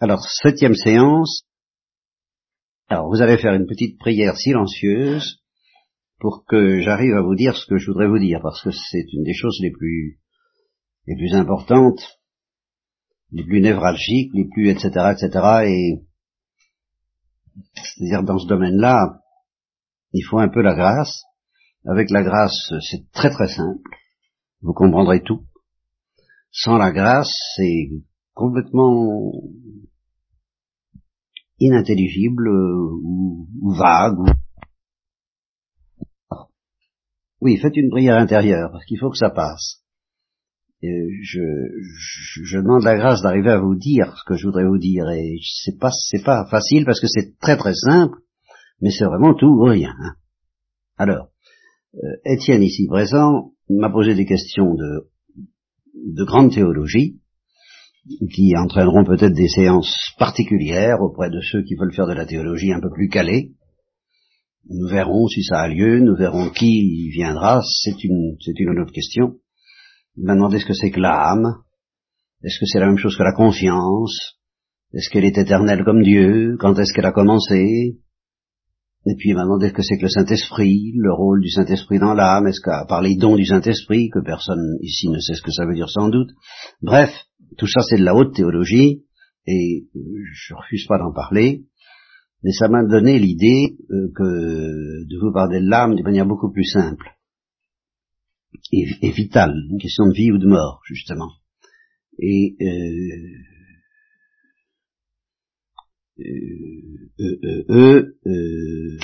Alors, septième séance. Alors, vous allez faire une petite prière silencieuse pour que j'arrive à vous dire ce que je voudrais vous dire, parce que c'est une des choses les plus, les plus importantes, les plus névralgiques, les plus, etc., etc., et, c'est-à-dire dans ce domaine-là, il faut un peu la grâce. Avec la grâce, c'est très très simple. Vous comprendrez tout. Sans la grâce, c'est complètement inintelligible ou, vague. Ou... Oui, faites une prière intérieure, parce qu'il faut que ça passe. je, demande la grâce d'arriver à vous dire ce que je voudrais vous dire, et c'est pas c'est pas facile parce que c'est très très simple, mais c'est vraiment tout ou rien. Hein. Alors, euh, Étienne ici présent m'a posé des questions de de grande théologie, qui entraîneront peut-être des séances particulières auprès de ceux qui veulent faire de la théologie un peu plus calée. Nous verrons si ça a lieu, nous verrons qui viendra, c'est une, c'est une autre question. Il m'a demandé ce que c'est que l'âme, est-ce que c'est la même chose que la conscience, est-ce qu'elle est éternelle comme Dieu, quand est-ce qu'elle a commencé, et puis il m'a demandé ce que c'est que le Saint-Esprit, le rôle du Saint-Esprit dans l'âme, est-ce qu'à part les dons du Saint-Esprit, que personne ici ne sait ce que ça veut dire sans doute? Bref, tout ça c'est de la haute théologie, et je refuse pas d'en parler, mais ça m'a donné l'idée euh, que de vous parler de l'âme de manière beaucoup plus simple et, vitale, une question de vie ou de mort, justement. Et euh, euh, euh, euh,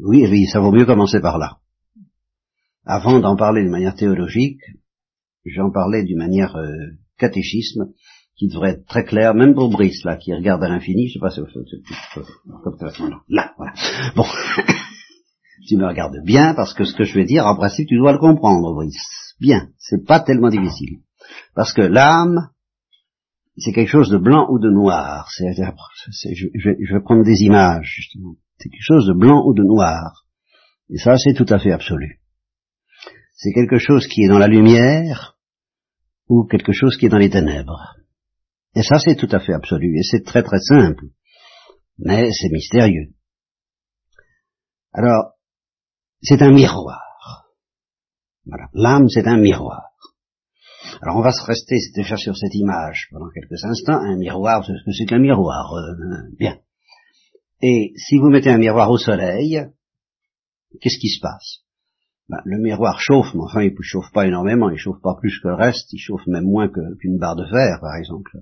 oui, oui, ça vaut mieux commencer par là. Avant d'en parler de manière théologique, j'en parlais d'une manière catéchisme qui devrait être très clair, même pour Brice, là, qui regarde à l'infini, je sais pas si là, voilà. Bon, tu me regardes bien, parce que ce que je vais dire, en principe, tu dois le comprendre, Brice. Bien, c'est pas tellement difficile. Parce que l'âme, c'est quelque chose de blanc ou de noir. Je, je, vais prendre des images, justement. C'est quelque chose de blanc ou de noir. Et ça, c'est tout à fait absolu. C'est quelque chose qui est dans la lumière ou quelque chose qui est dans les ténèbres. Et ça, c'est tout à fait absolu. Et c'est très très simple. Mais c'est mystérieux. Alors, c'est un miroir. L'âme, c'est un miroir. Alors on va se rester déjà sur cette image pendant quelques instants. Un miroir, c'est ce que c'est qu'un miroir. Euh, bien. Et si vous mettez un miroir au soleil, qu'est-ce qui se passe? Ben, Le miroir chauffe, mais enfin il ne chauffe pas énormément, il chauffe pas plus que le reste, il chauffe même moins qu'une barre de fer, par exemple.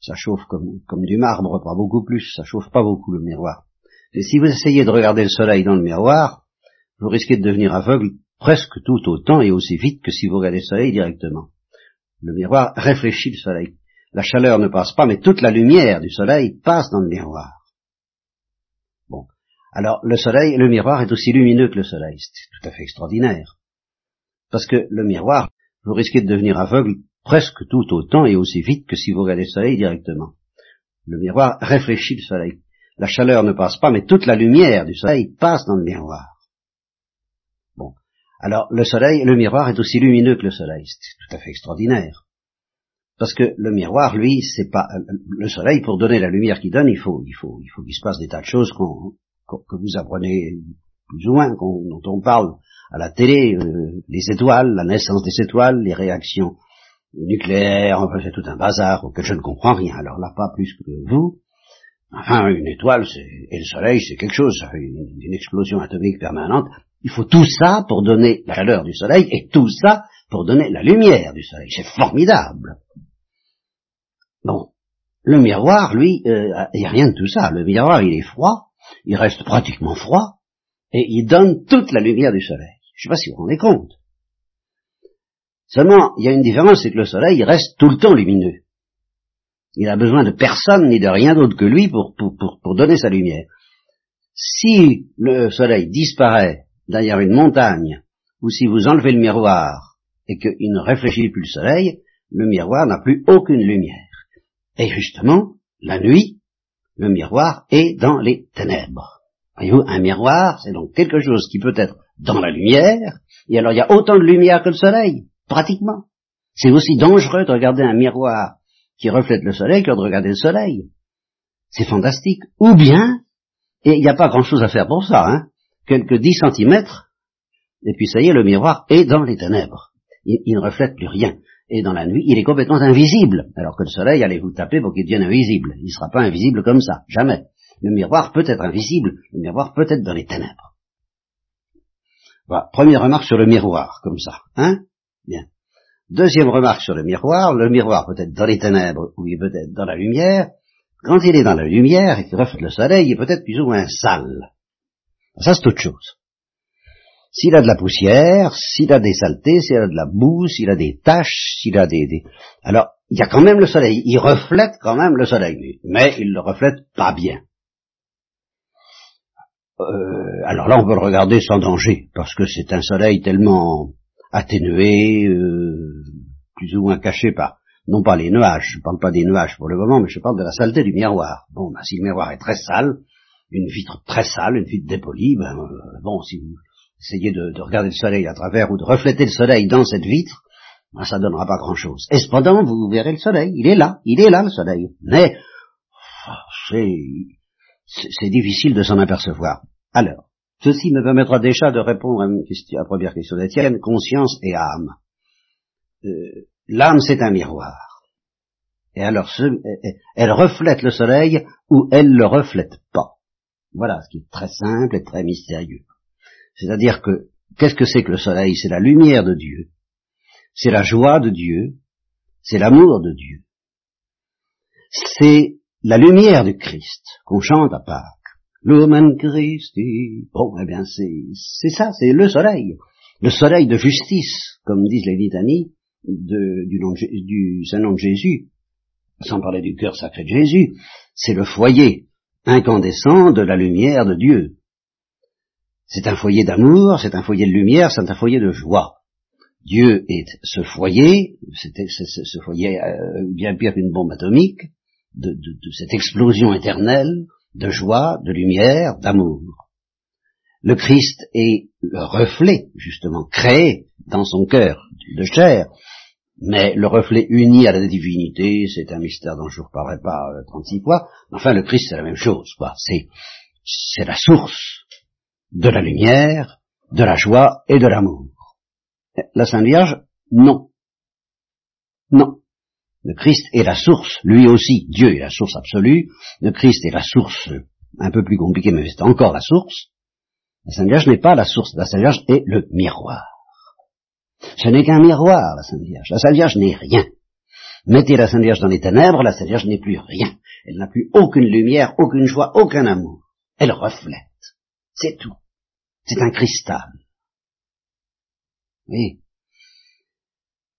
Ça chauffe comme, comme du marbre, pas beaucoup plus, ça chauffe pas beaucoup le miroir. Et si vous essayez de regarder le soleil dans le miroir, vous risquez de devenir aveugle presque tout autant et aussi vite que si vous regardez le soleil directement. Le miroir réfléchit le soleil. La chaleur ne passe pas, mais toute la lumière du soleil passe dans le miroir. Bon. Alors, le soleil, le miroir est aussi lumineux que le soleil. C'est tout à fait extraordinaire. Parce que le miroir, vous risquez de devenir aveugle presque tout autant et aussi vite que si vous regardez le soleil directement. Le miroir réfléchit le soleil. La chaleur ne passe pas, mais toute la lumière du soleil passe dans le miroir. Alors le soleil, le miroir est aussi lumineux que le soleil, c'est tout à fait extraordinaire. Parce que le miroir, lui, c'est pas le soleil pour donner la lumière qu'il donne, il faut, il faut, il faut qu'il se passe des tas de choses que vous apprenez plus ou moins, dont on parle à la télé, euh, les étoiles, la naissance des étoiles, les réactions nucléaires, enfin c'est tout un bazar auquel je ne comprends rien. Alors là, pas plus que vous. Enfin, une étoile, et le soleil, c'est quelque chose, une explosion atomique permanente. Il faut tout ça pour donner la chaleur du soleil et tout ça pour donner la lumière du soleil. C'est formidable. Bon, le miroir, lui, euh, il n'y a rien de tout ça. Le miroir, il est froid, il reste pratiquement froid, et il donne toute la lumière du soleil. Je ne sais pas si vous vous rendez compte. Seulement, il y a une différence, c'est que le soleil, il reste tout le temps lumineux. Il a besoin de personne ni de rien d'autre que lui pour, pour, pour donner sa lumière. Si le soleil disparaît derrière une montagne, ou si vous enlevez le miroir et qu'il ne réfléchit plus le soleil, le miroir n'a plus aucune lumière. Et justement, la nuit, le miroir est dans les ténèbres. Voyez-vous, un miroir, c'est donc quelque chose qui peut être dans la lumière, et alors il y a autant de lumière que le soleil, pratiquement. C'est aussi dangereux de regarder un miroir qui reflète le soleil que de regarder le soleil. c'est fantastique. Ou bien, et il n'y a pas grand-chose à faire pour ça, hein, quelques 10 centimètres, et puis ça y est, le miroir est dans les ténèbres. Il, il, ne reflète plus rien. Et dans la nuit, il est complètement invisible. Alors que le soleil, allez vous taper pour qu'il devienne invisible. Il ne sera pas invisible comme ça, jamais. Le miroir peut être invisible, le miroir peut être dans les ténèbres. Voilà, première remarque sur le miroir, comme ça. Hein? Bien. Deuxième remarque sur le miroir, le miroir peut être dans les ténèbres ou il peut être dans la lumière. Quand il est dans la lumière et qu'il reflète le soleil, il est peut-être plus ou moins sale. Ça, c'est autre chose. S'il a de la poussière, s'il a des saletés, s'il a de la boue, s'il a des taches, s'il a des. Alors, il y a quand même le soleil. Il reflète quand même le soleil, mais il le reflète pas bien. Euh, alors là, on peut le regarder sans danger, parce que c'est un soleil tellement atténué, euh, plus ou moins caché par, non pas les nuages, je ne parle pas des nuages pour le moment, mais je parle de la saleté du miroir. Bon, ben, si le miroir est très sale, une vitre très sale, une vitre dépolie, ben, euh, bon, si vous essayez de, de, regarder le soleil à travers ou de refléter le soleil dans cette vitre, ben, ça donnera pas grand-chose. Et cependant, vous verrez le soleil, il est là, il est là le soleil. Mais, c'est difficile de s'en apercevoir. Alors, ceci me permettra déjà de répondre à, une question, à la première question d'Étienne, conscience et âme. Euh, L'âme, c'est un miroir. Et alors, elle reflète le soleil ou elle le reflète pas. Voilà, ce qui est très simple et très mystérieux. C'est-à-dire que, qu'est-ce que c'est que le soleil? C'est la lumière de Dieu. C'est la joie de Dieu. C'est l'amour de Dieu. C'est la lumière du Christ qu'on chante à Pâques. Lumen Christi. Bon, eh bien, c'est ça, c'est le soleil. Le soleil de justice, comme disent les litanies du, nom du Saint-Nom de Jésus, sans parler du cœur sacré de Jésus, c'est le foyer incandescent de la lumière de Dieu. C'est un foyer d'amour, c'est un foyer de lumière, c'est un foyer de joie. Dieu est ce foyer, ce foyer euh, bien pire qu'une bombe atomique, de, cette explosion éternelle de joie, de lumière, d'amour. Le Christ est le reflet, justement, créé dans son cœur de chair, mais le reflet uni à la divinité, c'est un mystère dont je ne vous reparlerai pas 36 euh, fois. Enfin, le Christ, c'est la même chose, quoi. C'est la source de la lumière, de la joie et de l'amour. La Sainte Vierge, non. Non. Le Christ est la source, lui aussi, Dieu est la source absolue, le Christ est la source un peu plus compliquée, mais c'est encore la source. La Sainte Vierge n'est pas la source, la Sainte Vierge est le miroir. Ce n'est qu'un miroir, la Sainte Vierge. La Sainte Vierge n'est rien. Mettez la Sainte Vierge dans les ténèbres, la Sainte Vierge n'est plus rien. Elle n'a plus aucune lumière, aucune joie, aucun amour. Elle reflète. C'est tout. C'est un cristal. Oui.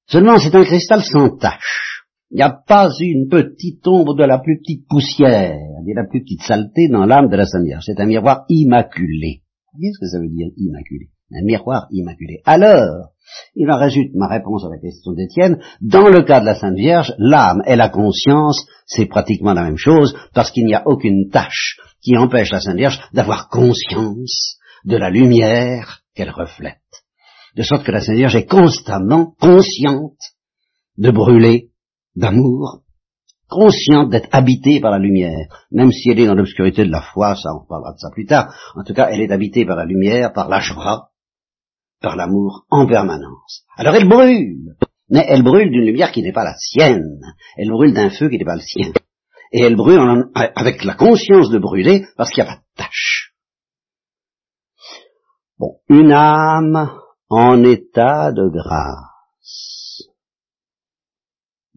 Seulement, c'est un cristal sans tache. Il n'y a pas une petite ombre de la plus petite poussière, de la plus petite saleté dans l'âme de la Sainte. C'est un miroir immaculé. Vous voyez ce que ça veut dire, immaculé? Un miroir immaculé. Alors, il en résulte ma réponse à la question d'Étienne. Dans le cas de la Sainte Vierge, l'âme et la conscience, c'est pratiquement la même chose, parce qu'il n'y a aucune tâche qui empêche la Sainte Vierge d'avoir conscience de la lumière qu'elle reflète. De sorte que la Sainte Vierge est constamment consciente de brûler d'amour, consciente d'être habitée par la lumière, même si elle est dans l'obscurité de la foi, ça on parlera de ça plus tard, en tout cas elle est habitée par la lumière, par la joie, par l'amour en permanence. Alors elle brûle, mais elle brûle d'une lumière qui n'est pas la sienne, elle brûle d'un feu qui n'est pas le sien, et elle brûle avec la conscience de brûler parce qu'il n'y a pas de tâche. Bon, une âme en état de grâce.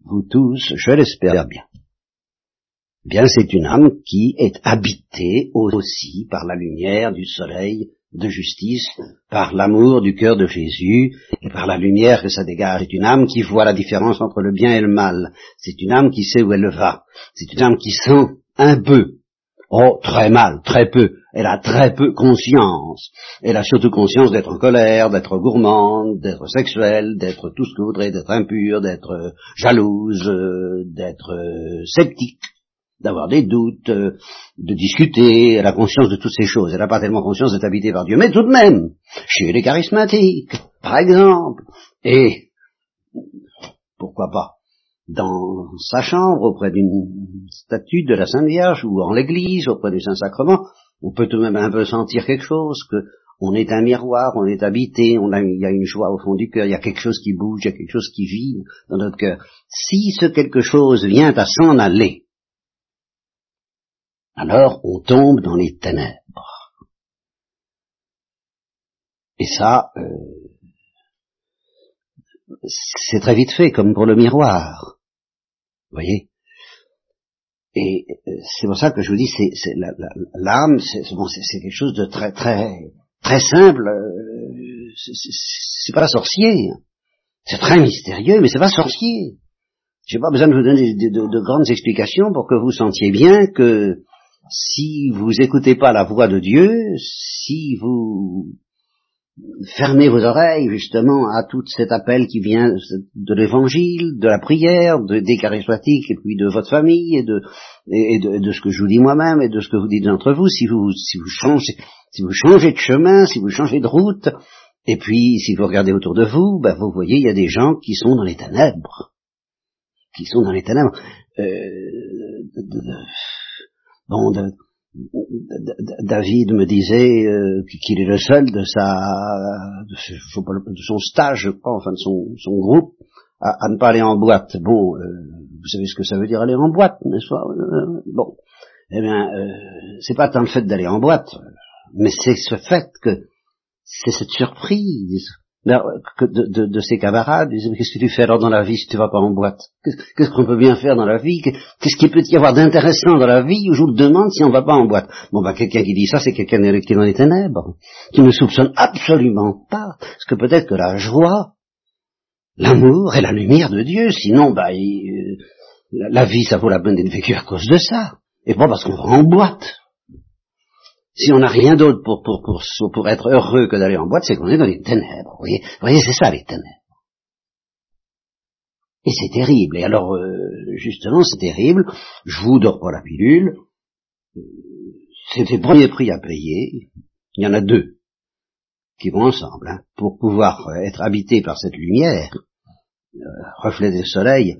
Vous tous, je l'espère bien. Bien, c'est une âme qui est habitée aussi par la lumière du soleil de justice, par l'amour du cœur de Jésus et par la lumière que ça dégage. C'est une âme qui voit la différence entre le bien et le mal. C'est une âme qui sait où elle va. C'est une âme qui sent un peu Oh, très mal, très peu. Elle a très peu conscience. Elle a surtout conscience d'être en colère, d'être gourmande, d'être sexuelle, d'être tout ce que voudrait, d'être impure, d'être jalouse, d'être sceptique, d'avoir des doutes, de discuter. Elle a conscience de toutes ces choses. Elle n'a pas tellement conscience d'être habitée par Dieu. Mais tout de même, chez les charismatiques, par exemple, et pourquoi pas dans sa chambre auprès d'une statue de la Sainte Vierge ou en l'église auprès du Saint-Sacrement, on peut tout de même un peu sentir quelque chose, que on est un miroir, on est habité, il y a une joie au fond du cœur, il y a quelque chose qui bouge, il y a quelque chose qui vit dans notre cœur. Si ce quelque chose vient à s'en aller, alors on tombe dans les ténèbres. Et ça, euh, c'est très vite fait, comme pour le miroir. Vous voyez? Et euh, c'est pour ça que je vous dis, c'est l'âme, c'est quelque chose de très très très simple. Euh, c'est pas sorcier. C'est très mystérieux, mais c'est pas sorcier. J'ai pas besoin de vous donner de, grandes explications pour que vous sentiez bien que si vous écoutez pas la voix de Dieu, si vous fermez vos oreilles justement à tout cet appel qui vient de l'évangile, de la prière, de, des charismatiques et puis de votre famille et de, ce que je vous dis moi-même et de ce que vous dites entre vous, si vous, si vous changez, si vous changez de chemin, si vous changez de route, et puis si vous regardez autour de vous, ben, vous voyez il y a des gens qui sont dans les ténèbres, qui sont dans les ténèbres. Euh, bon, David me disait euh, qu'il est le seul de sa de, son stage, je crois, enfin de son, son groupe, à, ne pas aller en boîte. Bon, euh, vous savez ce que ça veut dire aller en boîte, n'est-ce pas? Euh, Bon, eh bien, c'est pas tant le fait d'aller en boîte, mais c'est ce fait que c'est cette surprise de, ses camarades, qu'est-ce que tu fais alors dans la vie si tu vas pas en boîte? Qu'est-ce qu'on peut bien faire dans la vie? Qu'est-ce qu'il peut y avoir d'intéressant dans la vie? Où je vous demande si on va pas en boîte. Bon, bah quelqu'un qui dit ça, c'est quelqu'un qui est dans les ténèbres, qui ne soupçonne absolument pas, parce que peut-être que la joie, l'amour et la lumière de Dieu, sinon, bah, euh, la, vie, ça vaut la peine d'être vécue à cause de ça, et pas parce qu'on va en boîte. Si on n'a rien d'autre pour, pour, pour, pour, être heureux que d'aller en boîte, c'est qu'on est dans les ténèbres. Vous voyez, vous voyez c'est ça les ténèbres. Et c'est terrible. Et alors, euh, justement, c'est terrible. Je vous dors pas la pilule. Euh, c'est le premier prix à payer. Il y en a deux qui vont ensemble. Hein, pour pouvoir être habité par cette lumière, euh, reflet du soleil,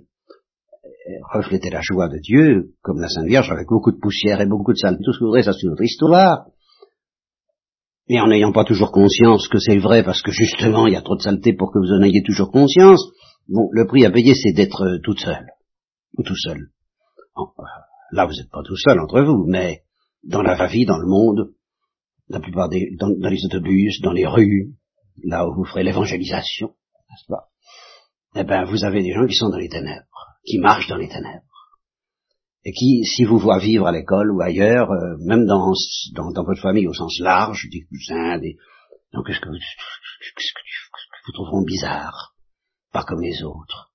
refléter la joie de Dieu, comme la Sainte Vierge, avec beaucoup de poussière et beaucoup de saleté. Tout ce que vous voudrez, ça c'est notre histoire. Et en n'ayant pas toujours conscience que c'est vrai, parce que justement il y a trop de saleté pour que vous en ayez toujours conscience, bon, le prix à payer c'est d'être euh, toute seule, ou tout seul. Euh, là vous n'êtes pas tout seul entre vous, mais dans la vie, dans le monde, la plupart des, dans, dans les autobus, dans les rues, là où vous ferez l'évangélisation, n'est-ce pas? Eh ben, vous avez des gens qui sont dans les ténèbres qui marchent dans les ténèbres. Et qui, si vous voient vivre à l'école ou ailleurs, euh, même dans, dans, votre famille au sens large, des cousins, des... Donc qu'est-ce que, qu'est-ce que vous trouveront bizarre, pas comme les autres,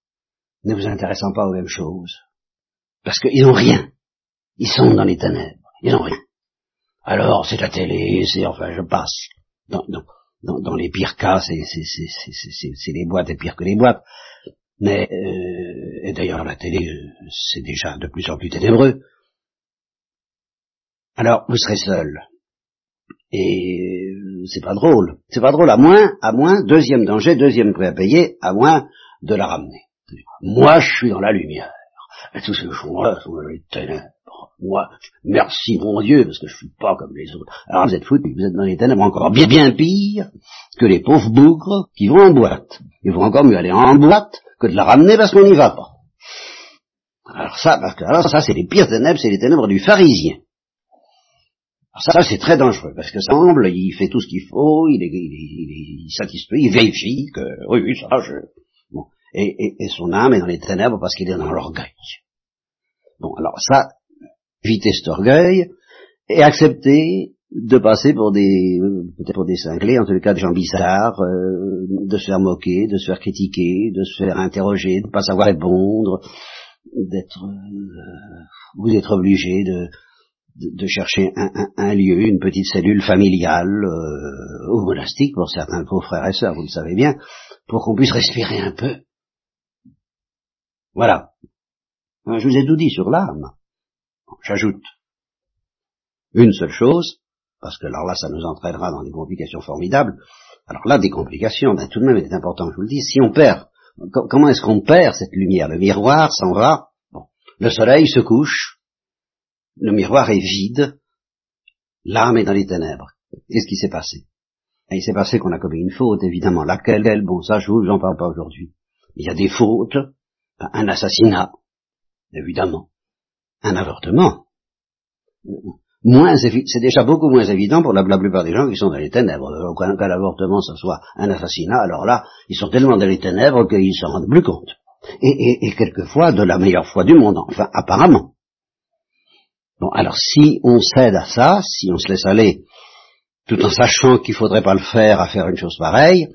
ne vous intéressant pas aux mêmes choses, parce qu'ils n'ont rien, ils sont dans les ténèbres, ils n'ont rien. Alors c'est la télé, c'est enfin je passe. Dans, dans, dans, les pires cas, c'est les boîtes et pire que les boîtes. Mais, euh, et d'ailleurs la télé, euh, c'est déjà de plus en plus ténébreux. Alors, vous serez seul. Et euh, c'est pas drôle. C'est pas drôle, à moins, à moins, deuxième danger, deuxième prix à payer, à moins de la ramener. Moi, je suis dans la lumière. Et tous ces gens-là sont dans les ténèbres. Moi, merci mon Dieu, parce que je suis pas comme les autres. Alors vous êtes foutus, vous êtes dans les ténèbres encore bien, bien pire que les pauvres bougres qui vont en boîte. Il faut encore mieux aller en boîte que de la ramener parce qu'on n'y va pas. Alors ça, parce que alors ça, c'est les pires ténèbres, c'est les ténèbres du pharisien. Alors ça, c'est très dangereux, parce que ça semble, il fait tout ce qu'il faut, il est, satisfait, il vérifie que, oui, oui, ça, je... Bon. Et, et, son âme est dans les ténèbres parce qu'il est dans l'orgueil. Bon, alors ça, éviter cet orgueil, et accepter de passer pour des peut-être pour des cinglés, en tout cas des gens bizarres, euh, de se faire moquer, de se faire critiquer, de se faire interroger, de ne pas savoir répondre, d'être euh, vous êtes obligé de, de, chercher un, un, lieu, une petite cellule familiale euh, ou monastique pour certains vos frères et sœurs, vous le savez bien, pour qu'on puisse respirer un peu. Voilà. Je vous ai tout dit sur l'âme. J'ajoute une seule chose, parce que alors là, ça nous entraînera dans des complications formidables. Alors là, des complications, ben, tout de même, il est important, je vous le dis, si on perd comment est-ce qu'on perd cette lumière? Le miroir s'en va, le soleil se couche, le miroir est vide, l'âme est dans les ténèbres. Qu'est-ce qui s'est passé? Il s'est passé qu'on a commis une faute, évidemment. Laquelle elle Bon, ça, je vous parle pas aujourd'hui. Il y a des fautes, un assassinat, évidemment, un avortement. C'est déjà beaucoup moins évident pour la, plupart des gens qui sont dans les ténèbres. Qu'un l'avortement, ce soit un assassinat, alors là, ils sont tellement dans les ténèbres qu'ils s'en rendent plus compte. Et, et quelquefois de la meilleure foi du monde, enfin apparemment. Bon, alors si on cède à ça, si on se laisse aller, tout en sachant qu'il faudrait pas le faire à faire une chose pareille,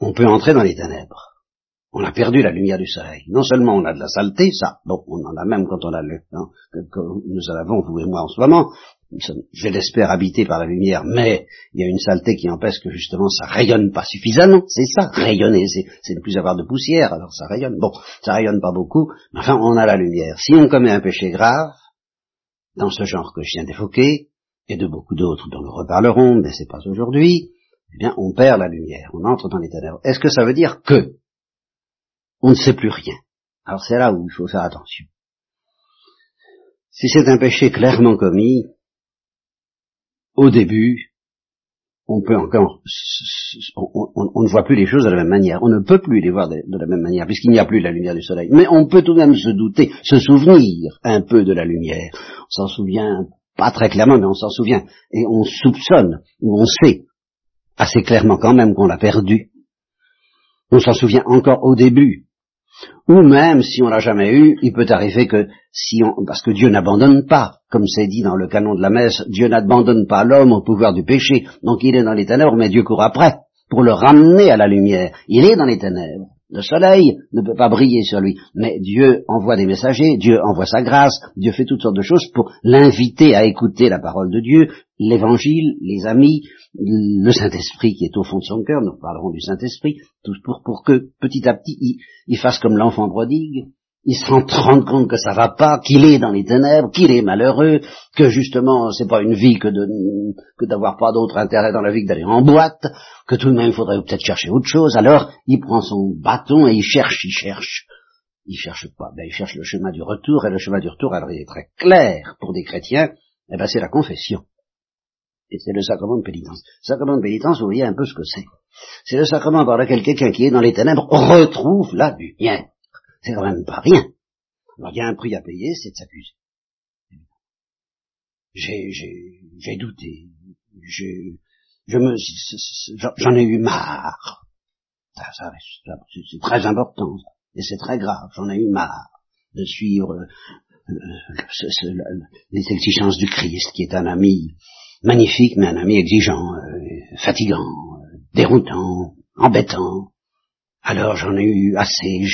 on peut entrer dans les ténèbres. On a perdu la lumière du soleil. Non seulement on a de la saleté, ça, bon, on en a même quand on a le, hein, que, nous avons, vous et moi en ce moment, je l'espère habité par la lumière, mais il y a une saleté qui empêche que justement ça rayonne pas suffisamment, c'est ça, rayonner, c'est ne plus avoir de poussière, alors ça rayonne. Bon, ça rayonne pas beaucoup, mais enfin on a la lumière. Si on commet un péché grave, dans ce genre que je viens d'évoquer, et de beaucoup d'autres dont nous reparlerons, mais c'est pas aujourd'hui, eh bien, on perd la lumière, on entre dans les ténèbres. Est-ce que ça veut dire que on ne sait plus rien Alors c'est là où il faut faire attention. Si c'est un péché clairement commis, au début, on peut encore, on, ne voit plus les choses de la même manière. On ne peut plus les voir de, la même manière, puisqu'il n'y a plus la lumière du soleil. Mais on peut tout de même se douter, se souvenir un peu de la lumière. On s'en souvient pas très clairement, mais on s'en souvient. Et on soupçonne, ou on sait assez clairement quand même qu'on l'a perdu. On s'en souvient encore au début. Ou même, si on l'a jamais eu, il peut arriver que si on, parce que Dieu n'abandonne pas, comme c'est dit dans le canon de la messe, Dieu n'abandonne pas l'homme au pouvoir du péché, donc il est dans les ténèbres, mais Dieu court après, pour le ramener à la lumière. Il est dans les ténèbres. Le soleil ne peut pas briller sur lui, mais Dieu envoie des messagers, Dieu envoie sa grâce, Dieu fait toutes sortes de choses pour l'inviter à écouter la parole de Dieu, l'évangile, les amis, le Saint-Esprit qui est au fond de son cœur, nous parlerons du Saint-Esprit, pour, pour que petit à petit il, fasse comme l'enfant prodigue, il se rend, compte que ça va pas, qu'il est dans les ténèbres, qu'il est malheureux, que justement c'est pas une vie que de que d'avoir pas d'autre intérêt dans la vie que d'aller en boîte, que tout de même il faudrait peut-être chercher autre chose. Alors il prend son bâton et il cherche, il cherche. Il cherche pas, ben il cherche le chemin du retour et le chemin du retour, alors il est très clair pour des chrétiens, eh ben c'est la confession. Et c'est le sacrement de pénitence. Le sacrement de pénitence, vous voyez un peu ce que c'est. C'est le sacrement par lequel quelqu'un qui est dans les ténèbres retrouve la lumière. C'est quand même pas rien. Alors il y a un prix à payer, c'est de s'accuser. J'ai, j'ai, j'ai douté. J'ai, j'en ai eu marre. Ça, ça, c'est très important. Et c'est très grave. J'en ai eu marre de suivre euh, euh, les exigences du Christ, qui est un ami magnifique, mais un ami exigeant, euh, fatigant, déroutant, embêtant. Alors j'en ai eu assez,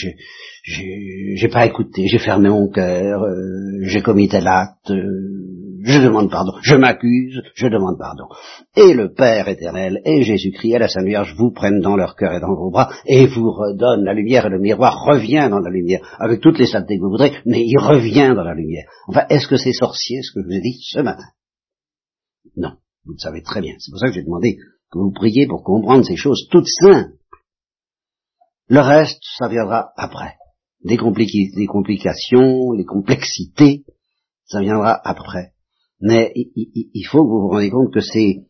j'ai pas écouté, j'ai fermé mon cœur, euh, j'ai commis tel acte, euh, je demande pardon, je m'accuse, je demande pardon. Et le Père éternel et Jésus-Christ et la Sainte Vierge vous prennent dans leur cœur et dans vos bras et vous redonnent la lumière et le miroir revient dans la lumière, avec toutes les saletés que vous voudrez, mais il revient dans la lumière. Enfin, est-ce que c'est sorcier ce que je vous ai dit ce matin Non, vous le savez très bien. C'est pour ça que j'ai demandé que vous priez pour comprendre ces choses toutes simples. Le reste, ça viendra après. Des, complications, les complexités, ça viendra après. Mais il, faut que vous vous rendiez compte que c'est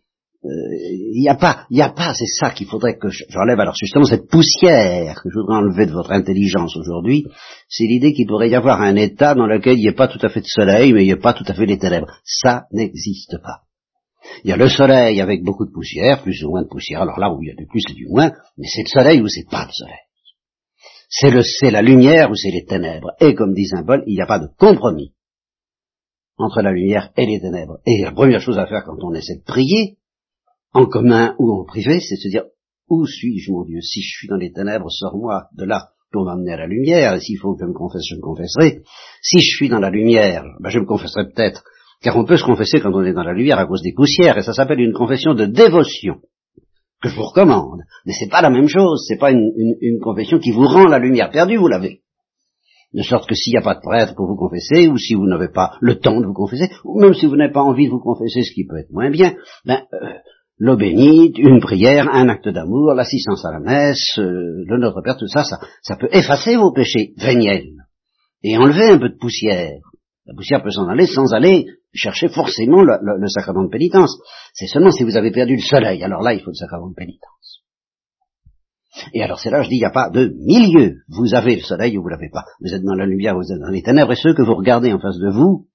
il n'y a pas, il a pas, c'est ça qu'il faudrait que j'enlève. Alors justement, cette poussière que je voudrais enlever de votre intelligence aujourd'hui, c'est l'idée qu'il pourrait y avoir un état dans lequel il n'y ait pas tout à fait de soleil, mais il n'y ait pas tout à fait les ténèbres. Ça n'existe pas. Il y a le soleil avec beaucoup de poussière, plus ou moins de poussière. Alors là où il y a du plus et du moins, mais c'est le soleil ou c'est pas le soleil. C'est le, c'est la lumière ou c'est les ténèbres. Et comme dit Saint il n'y a pas de compromis entre la lumière et les ténèbres. Et la première chose à faire quand on essaie de prier, en commun ou en privé, c'est de se dire, où suis-je mon Dieu? Si je suis dans les ténèbres, sors-moi de là pour m'amener à la lumière, et s'il faut que je me confesse, je me confesserai. Si je suis dans la lumière, ben je me confesserai peut-être car on peut se confesser quand on est dans la lumière à cause des poussières, et ça s'appelle une confession de dévotion, que je vous recommande. Mais c'est pas la même chose, c'est pas une, confession qui vous rend la lumière perdue, vous l'avez. De sorte que s'il n'y a pas de prêtre pour vous confesser, ou si vous n'avez pas le temps de vous confesser, ou même si vous n'avez pas envie de vous confesser, ce qui peut être moins bien, ben, euh, l'eau bénite, une prière, un acte d'amour, l'assistance à la messe, euh, le Notre Père, tout ça, ça, ça peut effacer vos péchés véniels et enlever un peu de poussière. La poussière peut s'en aller sans aller chercher forcément le, sacrement de pénitence. C'est seulement si vous avez perdu le soleil, alors là, il faut le sacrement de pénitence. Et alors c'est là, je dis, il n'y a pas de milieu. Vous avez le soleil ou vous l'avez pas. Vous êtes dans la lumière, vous êtes dans les ténèbres, et ceux que vous regardez en face de vous,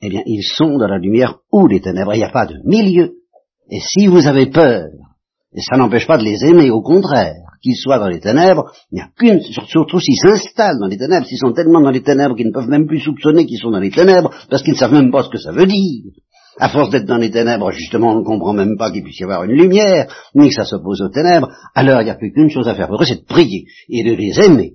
eh bien, ils sont dans la lumière ou les ténèbres. Il n'y a pas de milieu. Et si vous avez peur, et ça n'empêche pas de les aimer, au contraire, qu'ils soient dans les ténèbres, il n'y a qu'une, surtout s'ils s'installent dans les ténèbres, s'ils sont tellement dans les ténèbres qu'ils ne peuvent même plus soupçonner qu'ils sont dans les ténèbres, parce qu'ils ne savent même pas ce que ça veut dire. À force d'être dans les ténèbres, justement, on ne comprend même pas qu'il puisse y avoir une lumière, ni que ça s'oppose aux ténèbres, alors il n'y a plus qu'une chose à faire pour eux, c'est de prier, et de les aimer.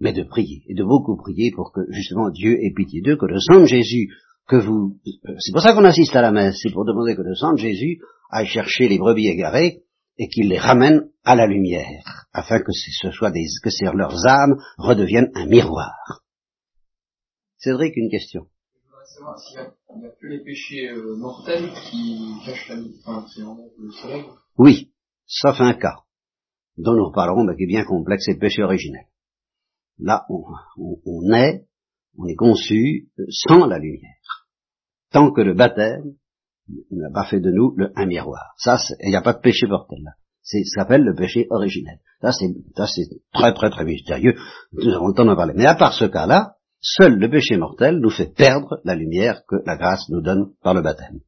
Mais de prier, et de beaucoup prier pour que, justement, Dieu ait pitié d'eux, que le sang de Jésus, que vous... C'est pour ça qu'on assiste à la messe, c'est pour demander que le sang de Jésus aille chercher les brebis égarées, et qu'il les ramène à la lumière, afin que ce soit des, que leurs âmes redeviennent un miroir. Cédric, une question savoir s'il n'y a, que les péchés euh, mortels qui cachent la enfin, c'est le soleil. Oui, sauf un cas, dont nous reparlerons, mais qui est bien complexe, c'est le péché originel. Là, on, on, est, on est conçu sans la lumière. Tant que le baptême n'a pas fait de nous le, un miroir. Ça, il n'y a pas de péché mortel. C'est ce s'appelle le péché originel. Ça, c'est très, très, très mystérieux. Nous avons le temps d'en parler. Mais à part ce cas-là, Seul le péché mortel nous fait perdre la lumière que la grâce nous donne par le baptême.